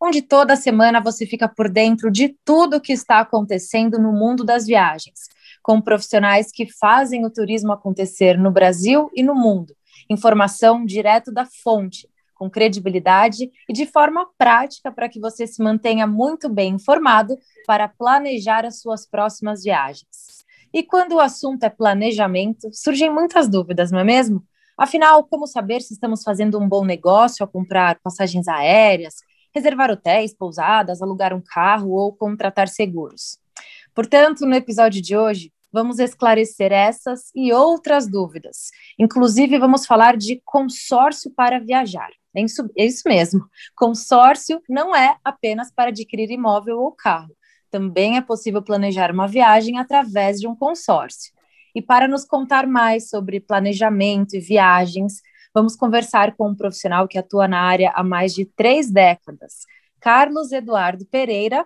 onde toda semana você fica por dentro de tudo o que está acontecendo no mundo das viagens, com profissionais que fazem o turismo acontecer no Brasil e no mundo. Informação direto da fonte, com credibilidade e de forma prática para que você se mantenha muito bem informado para planejar as suas próximas viagens. E quando o assunto é planejamento, surgem muitas dúvidas, não é mesmo? Afinal, como saber se estamos fazendo um bom negócio ao comprar passagens aéreas, reservar hotéis, pousadas, alugar um carro ou contratar seguros? Portanto, no episódio de hoje, vamos esclarecer essas e outras dúvidas. Inclusive, vamos falar de consórcio para viajar. É isso, é isso mesmo. Consórcio não é apenas para adquirir imóvel ou carro. Também é possível planejar uma viagem através de um consórcio. E para nos contar mais sobre planejamento e viagens, vamos conversar com um profissional que atua na área há mais de três décadas, Carlos Eduardo Pereira,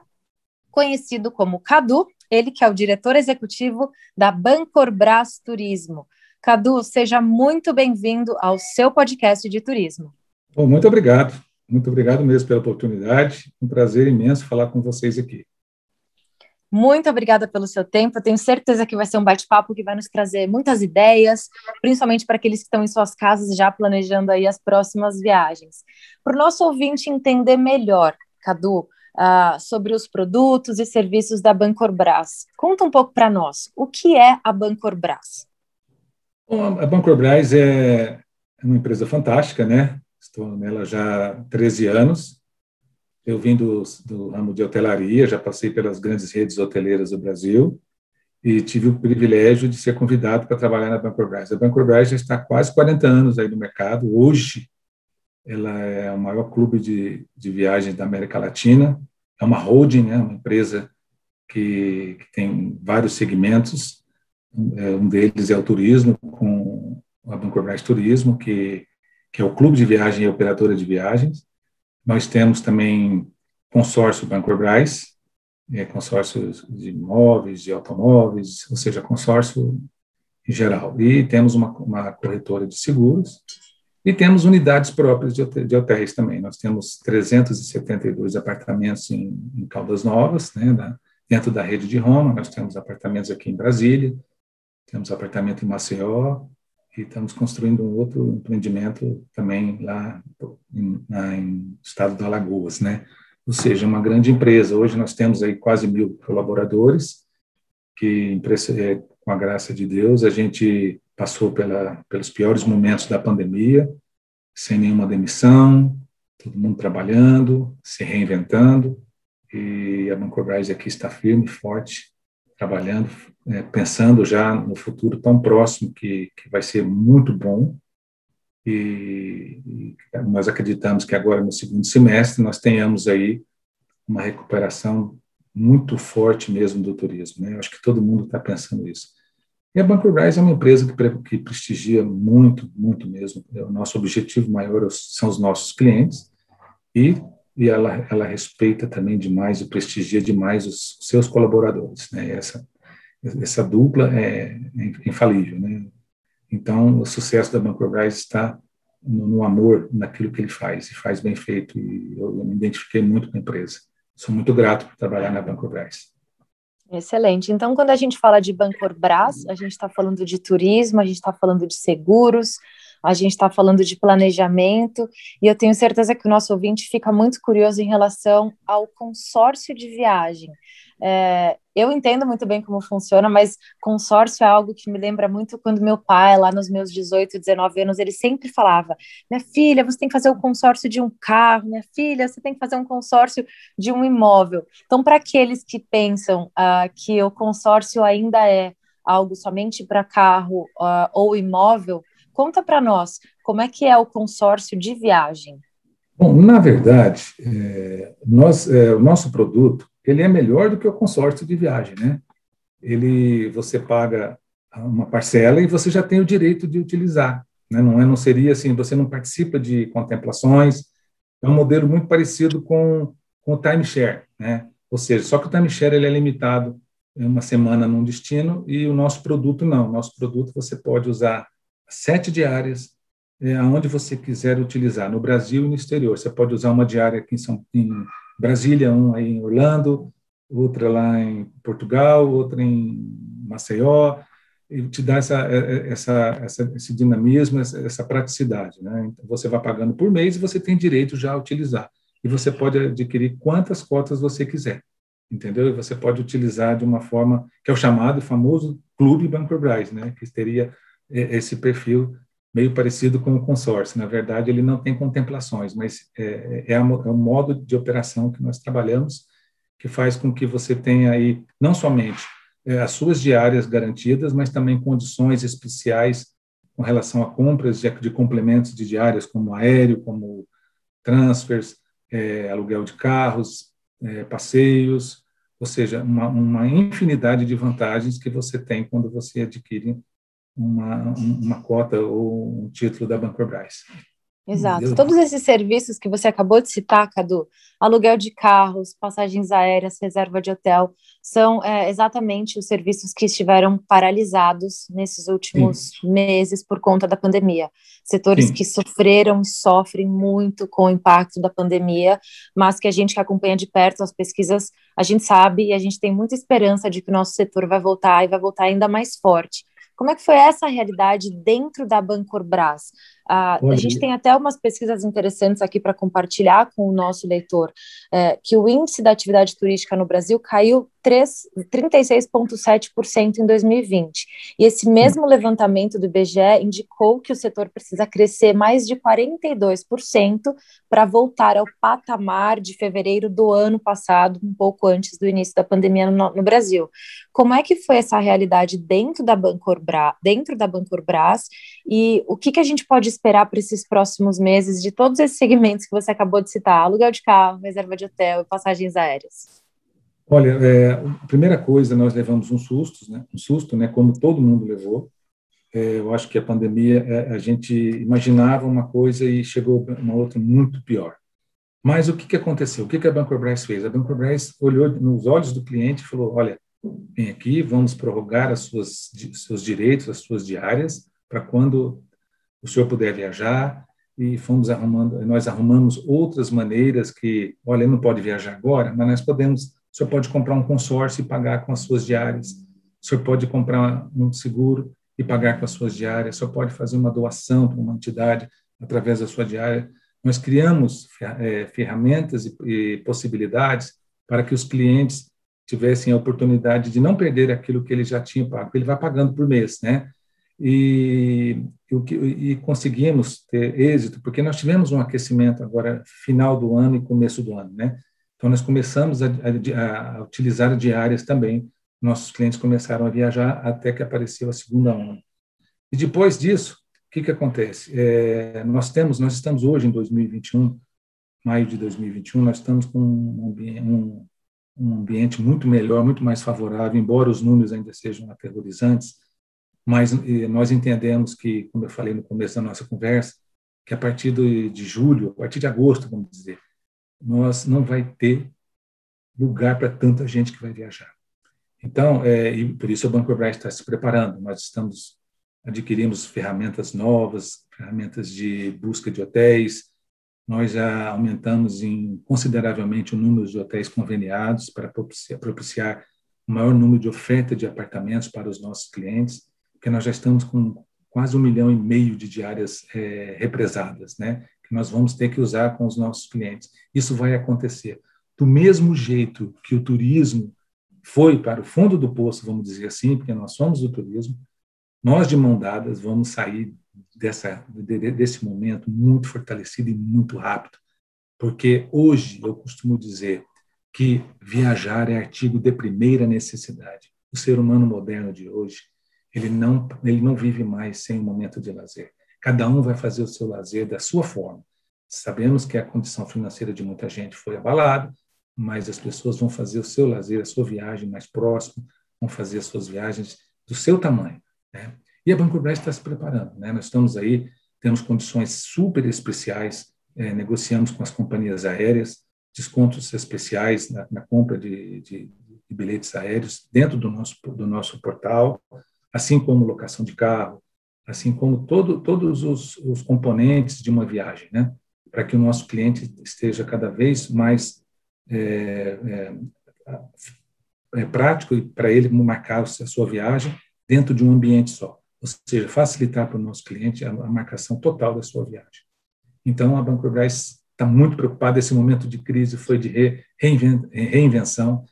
conhecido como Cadu, ele que é o diretor executivo da Bancorbras Turismo. Cadu, seja muito bem-vindo ao seu podcast de turismo. Bom, muito obrigado. Muito obrigado mesmo pela oportunidade. Um prazer imenso falar com vocês aqui. Muito obrigada pelo seu tempo. Eu tenho certeza que vai ser um bate-papo que vai nos trazer muitas ideias, principalmente para aqueles que estão em suas casas já planejando aí as próximas viagens. Para o nosso ouvinte entender melhor, Cadu, uh, sobre os produtos e serviços da Bancorbras, conta um pouco para nós. O que é a Bancorbras? A Bancorbras é uma empresa fantástica, né? Estou nela já há 13 anos eu vim do, do ramo de hotelaria, já passei pelas grandes redes hoteleiras do Brasil e tive o privilégio de ser convidado para trabalhar na Bancorbras. A Bancorbras já está há quase 40 anos aí no mercado. Hoje, ela é o maior clube de, de viagens da América Latina. É uma holding, né, uma empresa que, que tem vários segmentos. É, um deles é o turismo, com a Bancorbras Turismo, que, que é o clube de viagem e operadora de viagens. Nós temos também consórcio Bancorbras, é, consórcios de imóveis, de automóveis, ou seja, consórcio em geral. E temos uma, uma corretora de seguros e temos unidades próprias de, de hotéis também. Nós temos 372 apartamentos em, em Caldas Novas, né, dentro da rede de Roma. Nós temos apartamentos aqui em Brasília, temos apartamento em Maceió, e estamos construindo um outro empreendimento também lá em, na, em estado do Alagoas, né? Ou seja, uma grande empresa. Hoje nós temos aí quase mil colaboradores, que é, com a graça de Deus a gente passou pela, pelos piores momentos da pandemia, sem nenhuma demissão, todo mundo trabalhando, se reinventando, e a Bancobras aqui está firme, forte, trabalhando, é, pensando já no futuro tão próximo que, que vai ser muito bom. E, e, nós acreditamos que agora no segundo semestre nós tenhamos aí uma recuperação muito forte mesmo do turismo. Né? Eu acho que todo mundo está pensando isso. E a Bancorbras é uma empresa que, que prestigia muito, muito mesmo. O nosso objetivo maior são os nossos clientes e e ela, ela respeita também demais e prestigia demais os seus colaboradores. Né? Essa, essa dupla é, é infalível. Né? Então, o sucesso da Bancorbras está no, no, amor naquilo que ele faz, e faz bem feito, e eu, eu me identifiquei muito com a empresa. Sou muito grato por trabalhar na Bancorbras. Excelente. Então, quando a gente fala de Bancorbras, a gente está falando de turismo, a gente está falando de seguros, a gente está falando de planejamento, e eu tenho certeza que o nosso ouvinte fica muito curioso em relação ao consórcio de viagem. É, eu entendo muito bem como funciona, mas consórcio é algo que me lembra muito quando meu pai, lá nos meus 18, 19 anos, ele sempre falava: minha filha, você tem que fazer o um consórcio de um carro, minha filha, você tem que fazer um consórcio de um imóvel. Então, para aqueles que pensam uh, que o consórcio ainda é algo somente para carro uh, ou imóvel, Conta para nós como é que é o consórcio de viagem. Bom, na verdade, é, nós, é, o nosso produto ele é melhor do que o consórcio de viagem, né? ele você paga uma parcela e você já tem o direito de utilizar. Né? Não, é, não seria assim, você não participa de contemplações. É um modelo muito parecido com, com o timeshare, né? Ou seja, só que o timeshare ele é limitado uma semana num destino e o nosso produto não. O nosso produto você pode usar sete diárias é, aonde você quiser utilizar, no Brasil e no exterior. Você pode usar uma diária aqui em, São, em Brasília, um aí em Orlando, outra lá em Portugal, outra em Maceió, e te dá essa, é, é, essa, essa, esse dinamismo, essa, praticidade. Né? Então, você vai pagando por mês e você tem direito já a utilizar. E você pode adquirir quantas cotas você quiser, entendeu? E você pode utilizar de uma forma que é o chamado famoso Clube Bancorbras, né? que teria é, esse perfil meio parecido com o consórcio. Na verdade, ele não tem contemplações, mas é, é, a, é o modo de operação que nós trabalhamos que faz com que você tenha aí não somente é, as suas diárias garantidas, mas também condições especiais com relação a compras de, de complementos de diárias, como aéreo, como transfers, é, aluguel de carros, é, passeios, ou seja, uma, uma, infinidade de vantagens que você tem quando você adquire uma, uma cota ou um título da Bancorbras. Exato. Todos esses serviços que você acabou de citar, Cadu, aluguel de carros, passagens aéreas, reserva de hotel, são é, exatamente os serviços que estiveram paralisados nesses últimos Sim. meses por conta da pandemia. Setores Sim. que sofreram e sofrem muito com o impacto da pandemia, mas que a gente que acompanha de perto as pesquisas, a gente sabe e a gente tem muita esperança de que o nosso setor vai voltar e vai voltar ainda mais forte. Como é que foi essa realidade dentro da Bancorbras? Ah, a gente tem até umas pesquisas interessantes aqui para compartilhar com o nosso leitor, é, que o índice da atividade turística no Brasil caiu 36,7% em 2020. E esse mesmo levantamento do IBGE indicou que o setor precisa crescer mais de 42% para voltar ao patamar de fevereiro do ano passado, um pouco antes do início da pandemia no, no Brasil. Como é que foi essa realidade dentro da Bancorbras, dentro da e o que, que a gente pode esperar para esses próximos meses de todos esses segmentos que você acabou de citar, aluguel de carro, reserva de hotel e passagens aéreas? Olha, é, a primeira coisa, nós levamos um susto, né? um susto, né? como todo mundo levou. É, eu acho que a pandemia, é, a gente imaginava uma coisa e chegou uma outra muito pior. Mas o que, que aconteceu? O que, que a Bancorbras fez? A Bancorbras olhou nos olhos do cliente e falou, olha, vem aqui, vamos prorrogar seus direitos, as suas diárias, para quando o senhor puder viajar, e fomos arrumando, nós arrumamos outras maneiras que, olha, não pode viajar agora, mas nós podemos o senhor pode comprar um consórcio e pagar com as suas diárias. O senhor pode comprar um seguro e pagar com as suas diárias. O senhor pode fazer uma doação para uma entidade através da sua diária. Nós criamos é, ferramentas e, possibilidades para que os clientes tivessem a oportunidade de não perder aquilo que ele já tinha pago, ele vai pagando por mês, né? E, e, e, conseguimos ter êxito, porque nós tivemos um aquecimento agora, final do ano e começo do ano, né? Então, nós começamos a, a, a utilizar diárias também. Nossos clientes começaram a viajar até que apareceu a segunda onda. E depois disso, o que, que acontece? É, nós temos, nós estamos hoje em 2021, maio de 2021, nós estamos com um, um, um ambiente muito melhor, muito mais favorável, embora os números ainda sejam aterrorizantes, mas nós entendemos que, como eu falei no começo da nossa conversa, que a partir de julho, a partir de agosto, vamos dizer, nós não vai ter lugar para tanta gente que vai viajar. Então, é, e por isso o Banco Brás está se preparando. Nós estamos adquirimos ferramentas novas, ferramentas de busca de hotéis. Nós já aumentamos em, consideravelmente o número de hotéis conveniados para propiciar, propiciar maior número de oferta de apartamentos para os nossos clientes, porque nós já estamos com quase um milhão e meio de diárias é, represadas, né? que nós vamos ter que usar com os nossos clientes. Isso vai acontecer. Do mesmo jeito que o turismo foi para o fundo do poço, vamos dizer assim, porque nós somos o turismo, nós de mão dadas vamos sair dessa, desse momento muito fortalecido e muito rápido. Porque hoje eu costumo dizer que viajar é artigo de primeira necessidade. O ser humano moderno de hoje, ele não, ele não vive mais sem um momento de lazer. Cada um vai fazer o seu lazer da sua forma. Sabemos que a condição financeira de muita gente foi abalada, mas as pessoas vão fazer o seu lazer, a sua viagem mais próximo, vão fazer as suas viagens do seu tamanho. Né? E a Banco Brás está se preparando. Né? Nós estamos aí, temos condições super especiais, é, negociamos com as companhias aéreas, descontos especiais na, na compra de, de, de, bilhetes aéreos dentro do nosso, do nosso portal, assim como locação de carro, assim como todo, todos os, os componentes de uma viagem, né? para que o nosso cliente esteja cada vez mais é, é, é prático e para ele marcar a sua viagem dentro de um ambiente só, ou seja, facilitar para o nosso cliente a, a marcação total da sua viagem. Então, a Bancobras está muito preocupada. Esse momento de crise foi de re, reinvenção.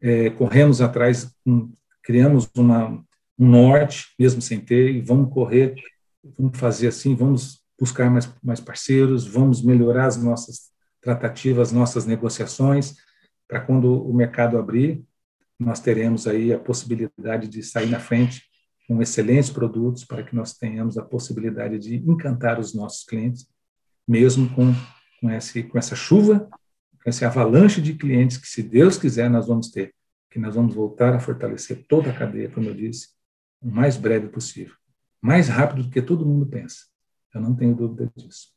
É, corremos atrás, um, criamos uma, um norte, mesmo sem ter, e vamos correr, vamos fazer assim, vamos buscar mais, mais parceiros, vamos melhorar as nossas tratativas, nossas negociações, para quando o mercado abrir, nós teremos aí a possibilidade de sair na frente com excelentes produtos para que nós tenhamos a possibilidade de encantar os nossos clientes, mesmo com, com, esse, com essa chuva, com essa avalanche de clientes que, se Deus quiser, nós vamos ter, que nós vamos voltar a fortalecer toda a cadeia, como eu disse, o mais breve possível, mais rápido do que todo mundo pensa. Eu não tenho dúvida disso.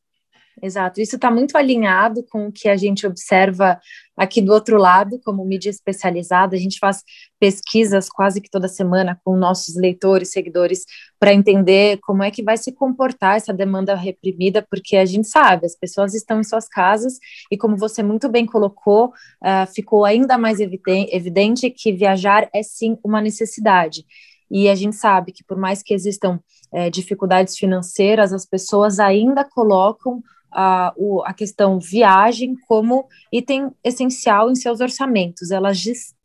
Exato, isso está muito alinhado com o que a gente observa aqui do outro lado, como mídia especializada. A gente faz pesquisas quase que toda semana com nossos leitores, seguidores, para entender como é que vai se comportar essa demanda reprimida, porque a gente sabe, as pessoas estão em suas casas e, como você muito bem colocou, uh, ficou ainda mais evidente que viajar é sim uma necessidade. E a gente sabe que, por mais que existam é, dificuldades financeiras, as pessoas ainda colocam a, o, a questão viagem como item essencial em seus orçamentos. Elas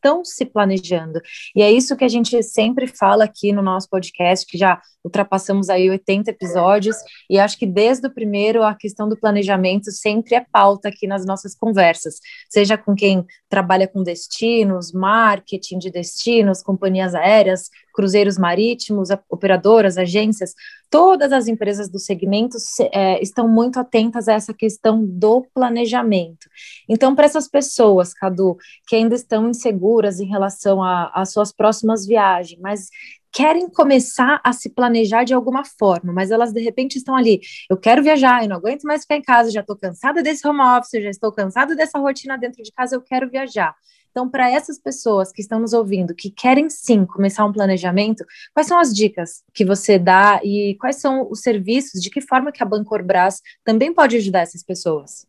estão se planejando. E é isso que a gente sempre fala aqui no nosso podcast, que já ultrapassamos aí 80 episódios, e acho que desde o primeiro a questão do planejamento sempre é pauta aqui nas nossas conversas, seja com quem trabalha com destinos, marketing de destinos, companhias aéreas, cruzeiros marítimos, operadoras, agências, todas as empresas do segmento é, estão muito atentas a essa questão do planejamento. Então, para essas pessoas, Cadu, que ainda estão inseguras em relação às suas próximas viagens, mas querem começar a se planejar de alguma forma, mas elas de repente estão ali, eu quero viajar, eu não aguento mais ficar em casa, já estou cansada desse home office, já estou cansada dessa rotina dentro de casa, eu quero viajar. Então, para essas pessoas que estão nos ouvindo, que querem sim começar um planejamento, quais são as dicas que você dá e quais são os serviços, de que forma que a Bancorbras também pode ajudar essas pessoas?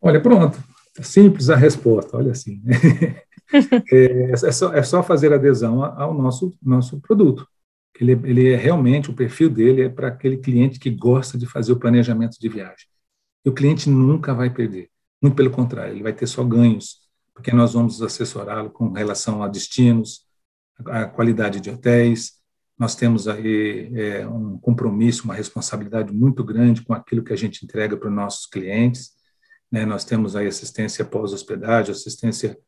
Olha, pronto. Simples a resposta, olha assim. é, é, só, é só fazer adesão ao nosso, nosso produto. Ele, ele é realmente, o perfil dele é para aquele cliente que gosta de fazer o planejamento de viagem. E o cliente nunca vai perder. Muito pelo contrário, ele vai ter só ganhos, porque nós vamos assessorá-lo com relação a destinos, a qualidade de hotéis. Nós temos aí é, um compromisso, uma responsabilidade muito grande com aquilo que a gente entrega para os nossos clientes. Né? Nós temos aí assistência pós-hospedagem, assistência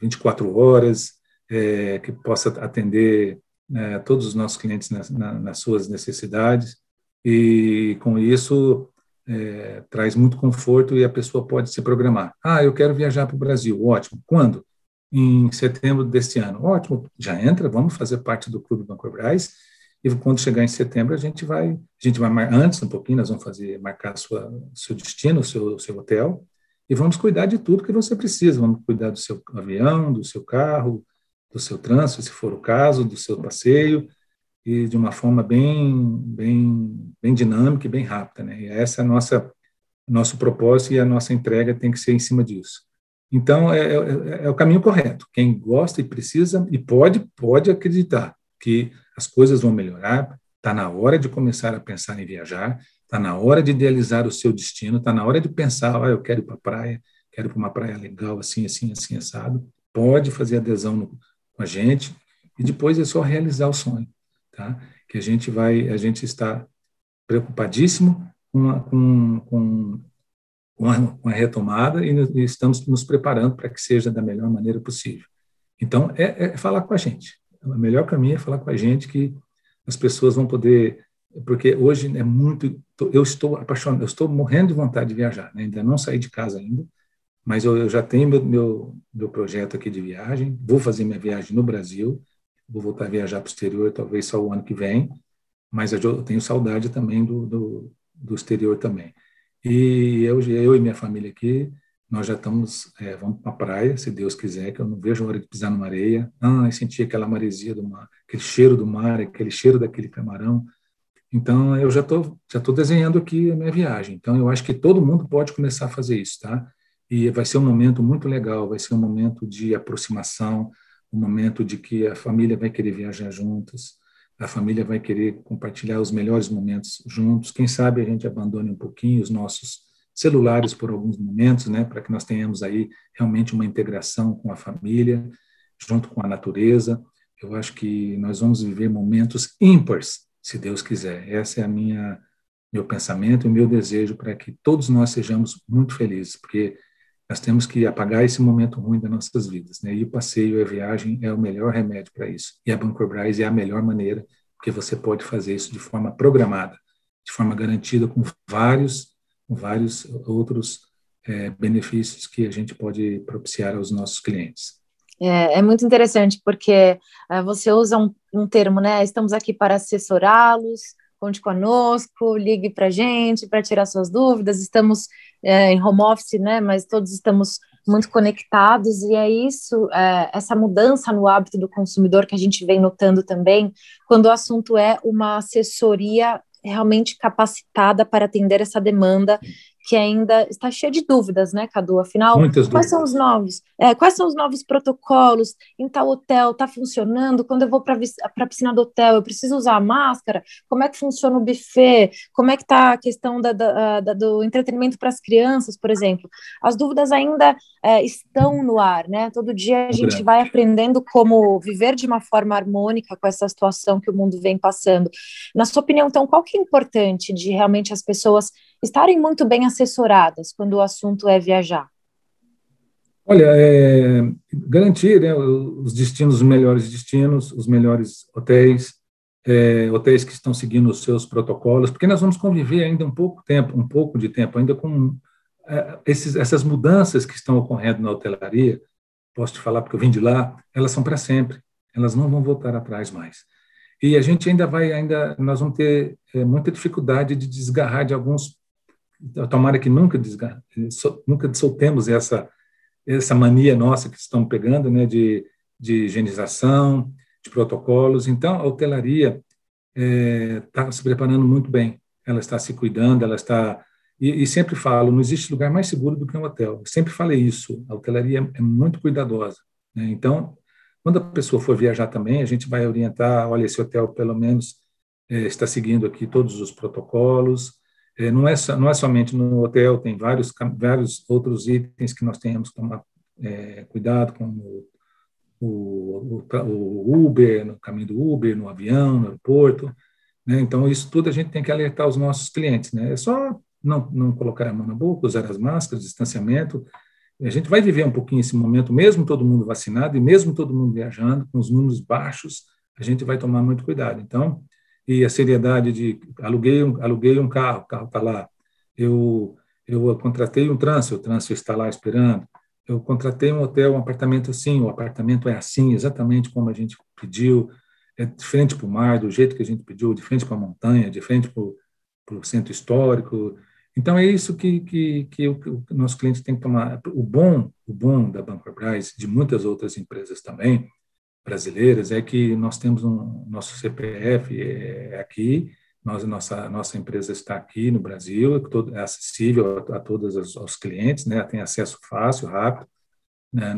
24 horas, é, que possa atender né, todos os nossos clientes na, na, nas suas necessidades. E com isso é, traz muito conforto e a pessoa pode se programar. Ah, eu quero viajar para o Brasil, ótimo. Quando? Em setembro deste ano. Ótimo, já entra, vamos fazer parte do Clube Banco Braz. E quando chegar em setembro, a gente vai, a gente vai antes um pouquinho, nós vamos fazer marcar sua, seu destino, seu, seu hotel, e vamos cuidar de tudo que você precisa. Vamos cuidar do seu avião, do seu carro, do seu trânsito, se for o caso, do seu passeio, e de uma forma bem, bem, bem dinâmica e bem rápida. Né? E essa é a nossa nosso propósito e a nossa entrega tem que ser em cima disso. Então, é, é, é, o caminho correto. Quem gosta e precisa e pode, pode acreditar que as coisas vão melhorar. Está na hora de começar a pensar em viajar, está na hora de idealizar o seu destino, está na hora de pensar, ah, eu quero ir para a praia, quero ir para uma praia legal, assim, assim, assim, assado. Pode fazer adesão no, com a gente e depois é só realizar o sonho tá? Que a gente vai, a gente está preocupadíssimo com a, com, com, com a, retomada e, e, estamos nos preparando para que seja da melhor maneira possível. Então, é, é falar com a gente. O melhor caminho é falar com a gente que as pessoas vão poder porque hoje é muito eu estou apaixonado eu estou morrendo de vontade de viajar né? ainda não saí de casa ainda mas eu, eu já tenho meu, meu, meu projeto aqui de viagem vou fazer minha viagem no Brasil vou voltar a viajar para o exterior, talvez só o ano que vem, mas eu tenho saudade também do, do, do exterior também. E eu, eu e minha família aqui, nós já estamos, é, vamos para a praia, se Deus quiser, que eu não vejo a hora de pisar numa areia. Ah, sentir aquela maresia do mar, aquele cheiro do mar, aquele cheiro daquele camarão. Então, eu já estou já tô desenhando aqui a minha viagem. Então, eu acho que todo mundo pode começar a fazer isso, tá? E vai ser um momento muito legal, vai ser um momento de aproximação, um momento de que a família vai querer viajar juntas, a família vai querer compartilhar os melhores momentos juntos. Quem sabe a gente abandone um pouquinho os nossos celulares por alguns momentos, né, para que nós tenhamos aí realmente uma integração com a família, junto com a natureza. Eu acho que nós vamos viver momentos ímpares, se Deus quiser. Essa é a minha meu pensamento e meu desejo para que todos nós sejamos muito felizes, porque nós temos que apagar esse momento ruim das nossas vidas, né? E o passeio e a viagem é o melhor remédio para isso. E a Bancorbras é a melhor maneira, porque você pode fazer isso de forma programada, de forma garantida, com vários, com vários outros é, benefícios que a gente pode propiciar aos nossos clientes. É, é muito interessante, porque é, você usa um, um termo, né? Estamos aqui para assessorá-los, conte conosco, ligue para a gente para tirar suas dúvidas. Estamos é, em home office, né? Mas todos estamos muito conectados e é isso, é, essa mudança no hábito do consumidor que a gente vem notando também, quando o assunto é uma assessoria realmente capacitada para atender essa demanda que ainda está cheia de dúvidas, né, Cadu? Afinal, Muitas quais dúvidas. são os novos? É, quais são os novos protocolos? Em tal hotel está funcionando? Quando eu vou para a piscina do hotel, eu preciso usar a máscara? Como é que funciona o buffet? Como é que está a questão da, da, da, do entretenimento para as crianças, por exemplo? As dúvidas ainda é, estão no ar, né? Todo dia a gente vai aprendendo como viver de uma forma harmônica com essa situação que o mundo vem passando. Na sua opinião, então, qual que é importante de realmente as pessoas estarem muito bem assessoradas quando o assunto é viajar? Olha, é, garantir né, os destinos, os melhores destinos, os melhores hotéis, é, hotéis que estão seguindo os seus protocolos, porque nós vamos conviver ainda um pouco tempo, um pouco de tempo, ainda com é, esses, essas mudanças que estão ocorrendo na hotelaria. Posso te falar porque eu vim de lá, elas são para sempre, elas não vão voltar atrás mais. E a gente ainda vai, ainda nós vamos ter é, muita dificuldade de desgarrar de alguns tomara que nunca, desgar, nunca soltemos essa, essa mania nossa que estamos pegando, né, de, de higienização, de protocolos. Então, a hotelaria está é, se preparando muito bem, ela está se cuidando, ela está. E, e, sempre falo, não existe lugar mais seguro do que um hotel. Eu sempre falei isso, a hotelaria é muito cuidadosa. Né? Então, quando a pessoa for viajar também, a gente vai orientar: olha, esse hotel pelo menos é, está seguindo aqui todos os protocolos, é, não, é, não é somente no hotel, tem vários, vários outros itens que nós temos que tomar é, cuidado, como o, o, o, Uber, no caminho do Uber, no avião, no aeroporto. Né? Então, isso tudo a gente tem que alertar os nossos clientes. Né? É só não, não colocar a mão na boca, usar as máscaras, distanciamento. A gente vai viver um pouquinho esse momento, mesmo todo mundo vacinado e mesmo todo mundo viajando, com os números baixos, a gente vai tomar muito cuidado. Então, e a seriedade de aluguei um, aluguei um carro, o carro está lá. Eu, eu contratei um trânsito, o trânsito está lá esperando. Eu contratei um hotel, um apartamento assim, o apartamento é assim, exatamente como a gente pediu, é de frente para o mar, do jeito que a gente pediu, de frente para a montanha, de frente para o centro histórico. Então, é isso que, que, que o, o nosso cliente tem que tomar. O bom, o bom da Banco Braz, de muitas outras empresas também, brasileiras é que nós temos um nosso CPF é aqui, nós nossa nossa empresa está aqui no Brasil, é, é acessível a, a todos os, os, clientes, né? Tem acesso fácil, rápido, né?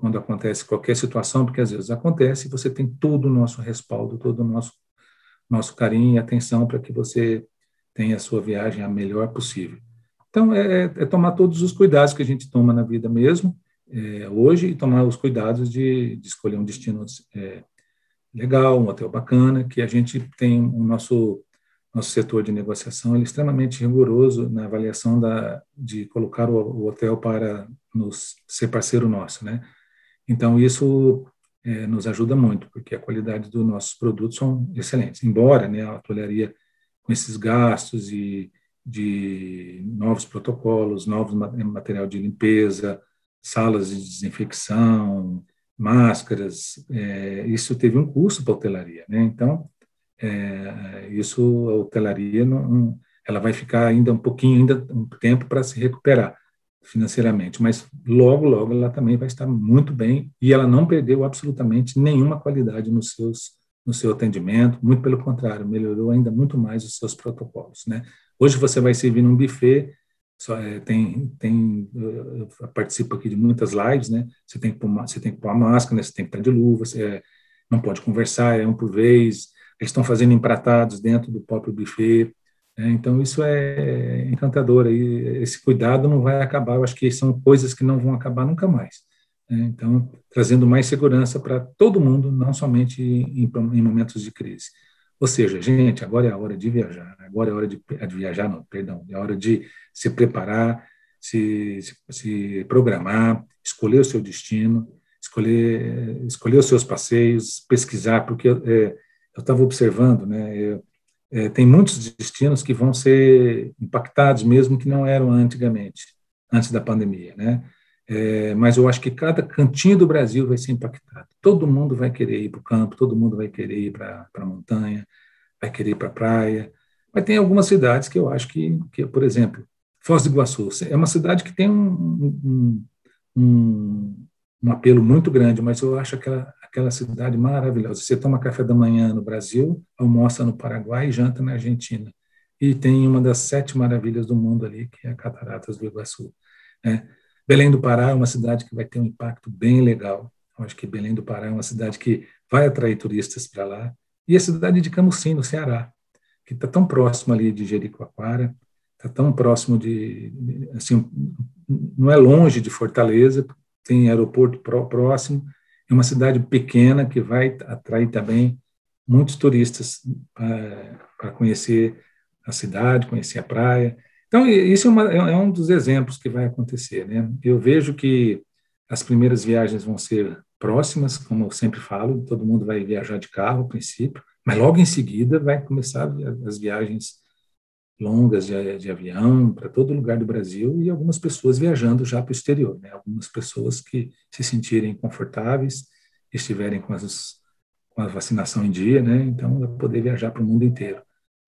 quando acontece qualquer situação, porque às vezes acontece, você tem todo o nosso respaldo, todo o nosso nosso carinho e atenção para que você tenha a sua viagem a melhor possível. Então, é, é tomar todos os cuidados que a gente toma na vida mesmo, é, hoje e tomar os cuidados de, de escolher um destino é, legal, um hotel bacana, que a gente tem o nosso nosso setor de negociação ele é extremamente rigoroso na avaliação da, de colocar o, o hotel para nos ser parceiro nosso, né? Então isso é, nos ajuda muito, porque a qualidade dos nossos produtos são excelentes. Embora né, a hotelaria com esses gastos e de novos protocolos, novos material de limpeza, salas de desinfecção, máscaras, é, isso teve um custo para a hotelaria, né? Então, é, isso a hotelaria não, ela vai ficar ainda um pouquinho, ainda um tempo para se recuperar financeiramente, mas logo, logo ela também vai estar muito bem e ela não perdeu absolutamente nenhuma qualidade nos seus no seu atendimento, muito pelo contrário, melhorou ainda muito mais os seus protocolos, né? Hoje você vai servir num buffet, só, é, tem, tem, eu participo aqui de muitas lives, né? Você tem que pôr, você tem que pôr a máscara, né? você tem que estar de luva, é, não pode conversar, é um por vez. Eles estão fazendo empratados dentro do próprio buffet. Né? Então isso é encantador. E esse cuidado não vai acabar. Eu acho que são coisas que não vão acabar nunca mais. Né? Então trazendo mais segurança para todo mundo, não somente em, em momentos de crise. Ou seja, gente, agora é a hora de viajar, agora é a hora de, de viajar, não, perdão, é a hora de se preparar, se, se, se programar, escolher o seu destino, escolher, escolher os seus passeios, pesquisar, porque é, eu estava observando, né, é, tem muitos destinos que vão ser impactados mesmo que não eram antigamente, antes da pandemia, né? É, mas eu acho que cada cantinho do Brasil vai ser impactado. Todo mundo vai querer ir para o campo, todo mundo vai querer ir para a montanha, vai querer ir para a praia. Mas tem algumas cidades que eu acho que, que, por exemplo, Foz do Iguaçu é uma cidade que tem um, um, um, um apelo muito grande, mas eu acho aquela, aquela cidade maravilhosa. Você toma café da manhã no Brasil, almoça no Paraguai e janta na Argentina. E tem uma das sete maravilhas do mundo ali, que é a Cataratas do Iguaçu. Né? Belém do Pará é uma cidade que vai ter um impacto bem legal. Eu acho que Belém do Pará é uma cidade que vai atrair turistas para lá. E a cidade de Camusim, no Ceará, que está tão próximo ali de Jericoacoara, está tão próximo de, assim, não é longe de Fortaleza, tem aeroporto próximo, é uma cidade pequena que vai atrair também muitos turistas para conhecer a cidade, conhecer a praia. Então, isso é, uma, é, um dos exemplos que vai acontecer. Né? Eu vejo que as primeiras viagens vão ser próximas, como eu sempre falo, todo mundo vai viajar de carro, a princípio, mas logo em seguida vai começar as viagens longas de, de avião para todo lugar do Brasil e algumas pessoas viajando já para o exterior, né? Algumas pessoas que se sentirem confortáveis, estiverem com, as, com a vacinação em dia, né? Então, vai poder viajar para o mundo inteiro.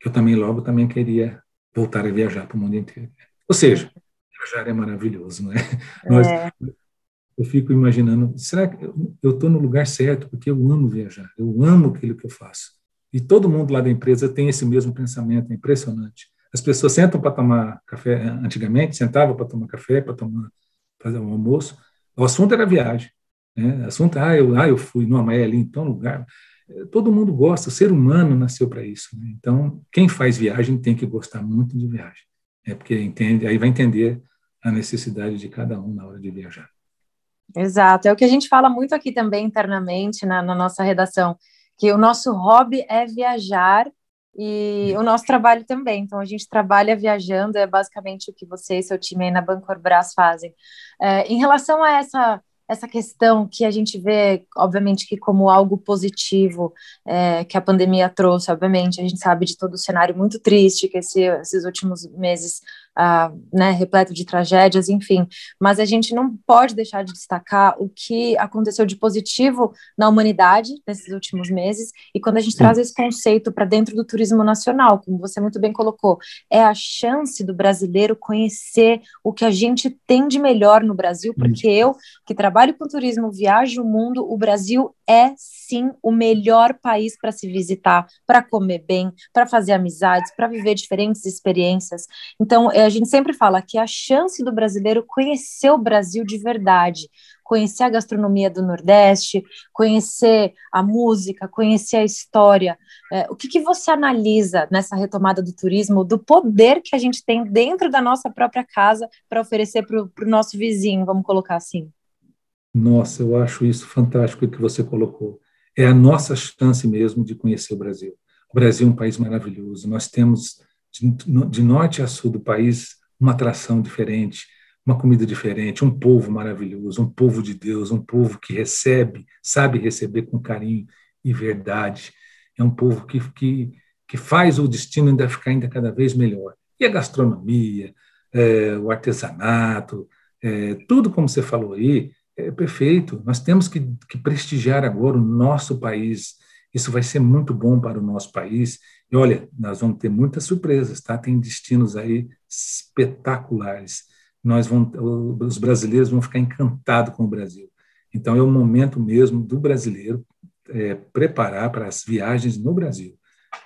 Eu também logo também queria voltar a viajar para o mundo inteiro. Ou seja, viajar é maravilhoso, não é? é. Nós, eu fico imaginando, será que eu estou no lugar certo? Porque eu amo viajar, eu amo aquilo que eu faço. E todo mundo lá da empresa tem esse mesmo pensamento, é impressionante. As pessoas sentam para tomar café, antigamente sentavam para tomar café, para tomar fazer um almoço. O assunto era viagem. Né? O assunto, ah, eu, ah, eu fui no Amaé ali em tal lugar todo mundo gosta, o ser humano nasceu para isso. Né? Então, quem faz viagem tem que gostar muito de viagem, é porque entende, aí vai entender a necessidade de cada um na hora de viajar. Exato, é o que a gente fala muito aqui também internamente na, na nossa redação, que o nosso hobby é viajar e o nosso trabalho também. Então, a gente trabalha viajando, é basicamente o que você e seu time aí na Bancorbras fazem. É, em relação a essa essa questão que a gente vê, obviamente, que como algo positivo é, que a pandemia trouxe, obviamente, a gente sabe de todo o cenário muito triste que esse, esses últimos meses ah, né, repleto de tragédias, enfim. Mas a gente não pode deixar de destacar o que aconteceu de positivo na humanidade nesses últimos meses. E quando a gente Sim. traz esse conceito para dentro do turismo nacional, como você muito bem colocou, é a chance do brasileiro conhecer o que a gente tem de melhor no Brasil, porque eu, que trabalho com turismo, viajo o mundo, o Brasil é sim o melhor país para se visitar, para comer bem, para fazer amizades, para viver diferentes experiências. Então, é, a gente sempre fala que a chance do brasileiro conhecer o Brasil de verdade, conhecer a gastronomia do Nordeste, conhecer a música, conhecer a história. É, o que, que você analisa nessa retomada do turismo, do poder que a gente tem dentro da nossa própria casa para oferecer para o nosso vizinho, vamos colocar assim? Nossa, eu acho isso fantástico que você colocou. É a nossa chance mesmo de conhecer o Brasil. O Brasil é um país maravilhoso. Nós temos, de norte a sul do país, uma atração diferente, uma comida diferente, um povo maravilhoso, um povo de Deus, um povo que recebe, sabe receber com carinho e verdade. É um povo que, que, que faz o destino ainda ficar ainda cada vez melhor. E a gastronomia, é, o artesanato, é, tudo como você falou aí, é perfeito. Nós temos que, que prestigiar agora o nosso país. Isso vai ser muito bom para o nosso país. E olha, nós vamos ter muitas surpresas, tá? Tem destinos aí espetaculares. Nós vamos, os brasileiros vão ficar encantados com o Brasil. Então é o momento mesmo do brasileiro é, preparar para as viagens no Brasil.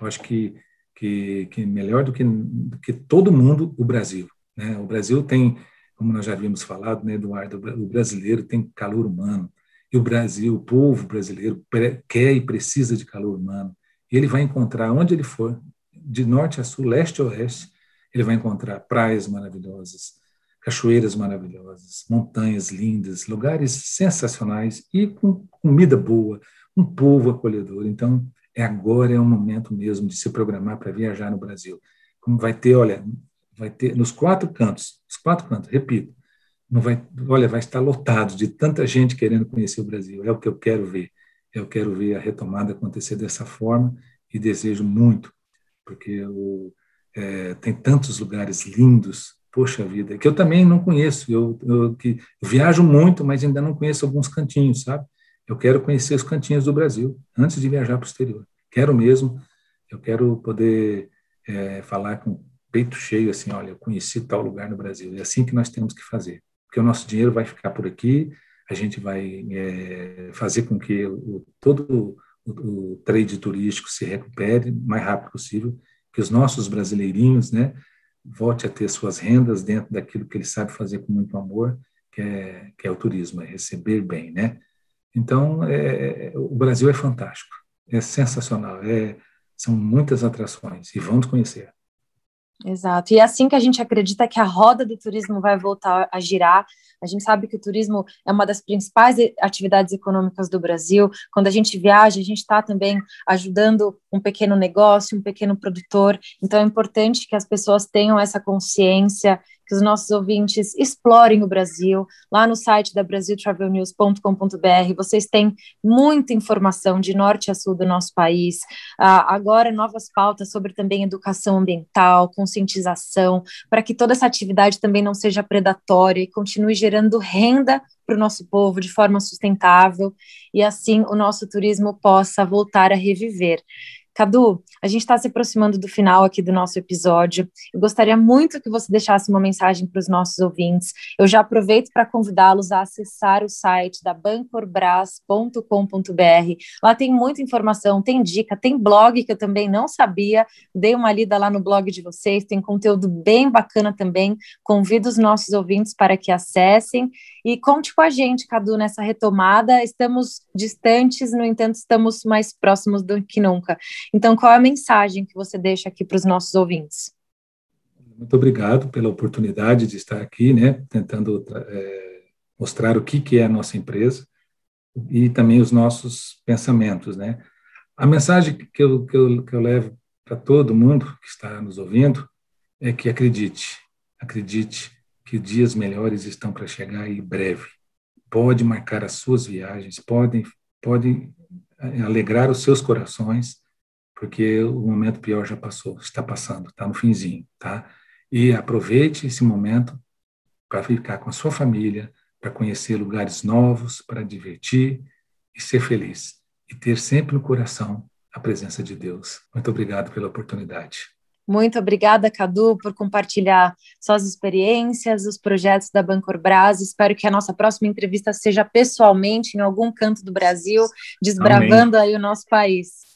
Eu acho que que, que melhor do que, do que todo mundo o Brasil. Né? O Brasil tem, como nós já havíamos falado, né, Eduardo, o brasileiro tem calor humano. E o Brasil, o povo brasileiro, quer e precisa de calor humano. E ele vai encontrar, onde ele for, de norte a sul, leste a oeste, ele vai encontrar praias maravilhosas, cachoeiras maravilhosas, montanhas lindas, lugares sensacionais e com comida boa, um povo acolhedor. Então, é agora é o momento mesmo de se programar para viajar no Brasil. Como vai ter, olha, vai ter nos quatro cantos, os quatro cantos, repito, não vai, olha, vai estar lotado de tanta gente querendo conhecer o Brasil. É o que eu quero ver. Eu quero ver a retomada acontecer dessa forma e desejo muito, porque é, tem tantos lugares lindos, poxa vida, que eu também não conheço. Eu, eu, que, eu viajo muito, mas ainda não conheço alguns cantinhos, sabe? Eu quero conhecer os cantinhos do Brasil antes de viajar para o exterior. Quero mesmo, eu quero poder é, falar com peito cheio assim, olha, eu conheci tal lugar no Brasil. É assim que nós temos que fazer, porque o nosso dinheiro vai ficar por aqui, a gente vai é, fazer com que o, todo o, o, trade turístico se recupere o mais rápido possível, que os nossos brasileirinhos, né, volte a ter suas rendas dentro daquilo que ele sabe fazer com muito amor, que é, que é o turismo, é receber bem, né? Então, é, o Brasil é fantástico, é sensacional, é, são muitas atrações e vamos conhecer. Exato. E é assim que a gente acredita que a roda do turismo vai voltar a girar. A gente sabe que o turismo é uma das principais atividades econômicas do Brasil. Quando a gente viaja, a gente está também ajudando um pequeno negócio, um pequeno produtor. Então é importante que as pessoas tenham essa consciência que os nossos ouvintes explorem o Brasil. Lá no site da brasiltravelnews.com.br vocês têm muita informação de norte a sul do nosso país. Uh, agora, novas pautas sobre também educação ambiental, conscientização, para que toda essa atividade também não seja predatória e continue gerando renda para o nosso povo de forma sustentável e assim o nosso turismo possa voltar a reviver. Cadu, a gente está se aproximando do final aqui do nosso episódio. Eu gostaria muito que você deixasse uma mensagem para os nossos ouvintes. Eu já aproveito para convidá-los a acessar o site da bancorbras.com.br. Lá tem muita informação, tem dica, tem blog que eu também não sabia. Dei uma lida lá no blog de vocês, tem conteúdo bem bacana também. Convido os nossos ouvintes para que acessem e conte com a gente, Cadu, nessa retomada. Estamos distantes, no entanto, estamos mais próximos do que nunca. Então, qual é a mensagem que você deixa aqui para os nossos ouvintes? Muito obrigado pela oportunidade de estar aqui, né, tentando é, mostrar o que, que é a nossa empresa e também os nossos pensamentos, né. A mensagem que eu, que eu, que eu levo para todo mundo que está nos ouvindo é que acredite, acredite que dias melhores estão para chegar e breve. Pode marcar as suas viagens, podem, pode é, alegrar os seus corações, porque o momento pior já passou, está passando, está no finzinho, tá? E aproveite esse momento para ficar com a sua família, para conhecer lugares novos, para divertir e ser feliz. E ter sempre no coração a presença de Deus. Muito obrigado pela oportunidade. Muito obrigada, Cadu, por compartilhar suas experiências, os projetos da Bancorbras. Espero que a nossa próxima entrevista seja pessoalmente em algum canto do Brasil, desbravando Amém. aí o nosso país.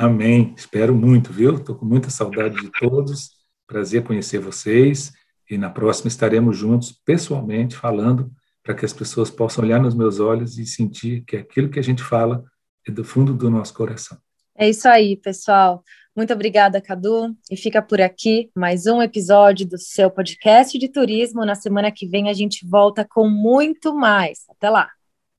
Amém. Espero muito, viu? Estou com muita saudade de todos. Prazer conhecer vocês. E na próxima estaremos juntos, pessoalmente, falando, para que as pessoas possam olhar nos meus olhos e sentir que aquilo que a gente fala é do fundo do nosso coração. É isso aí, pessoal. Muito obrigada, Cadu. E fica por aqui mais um episódio do seu podcast de turismo. Na semana que vem a gente volta com muito mais. Até lá.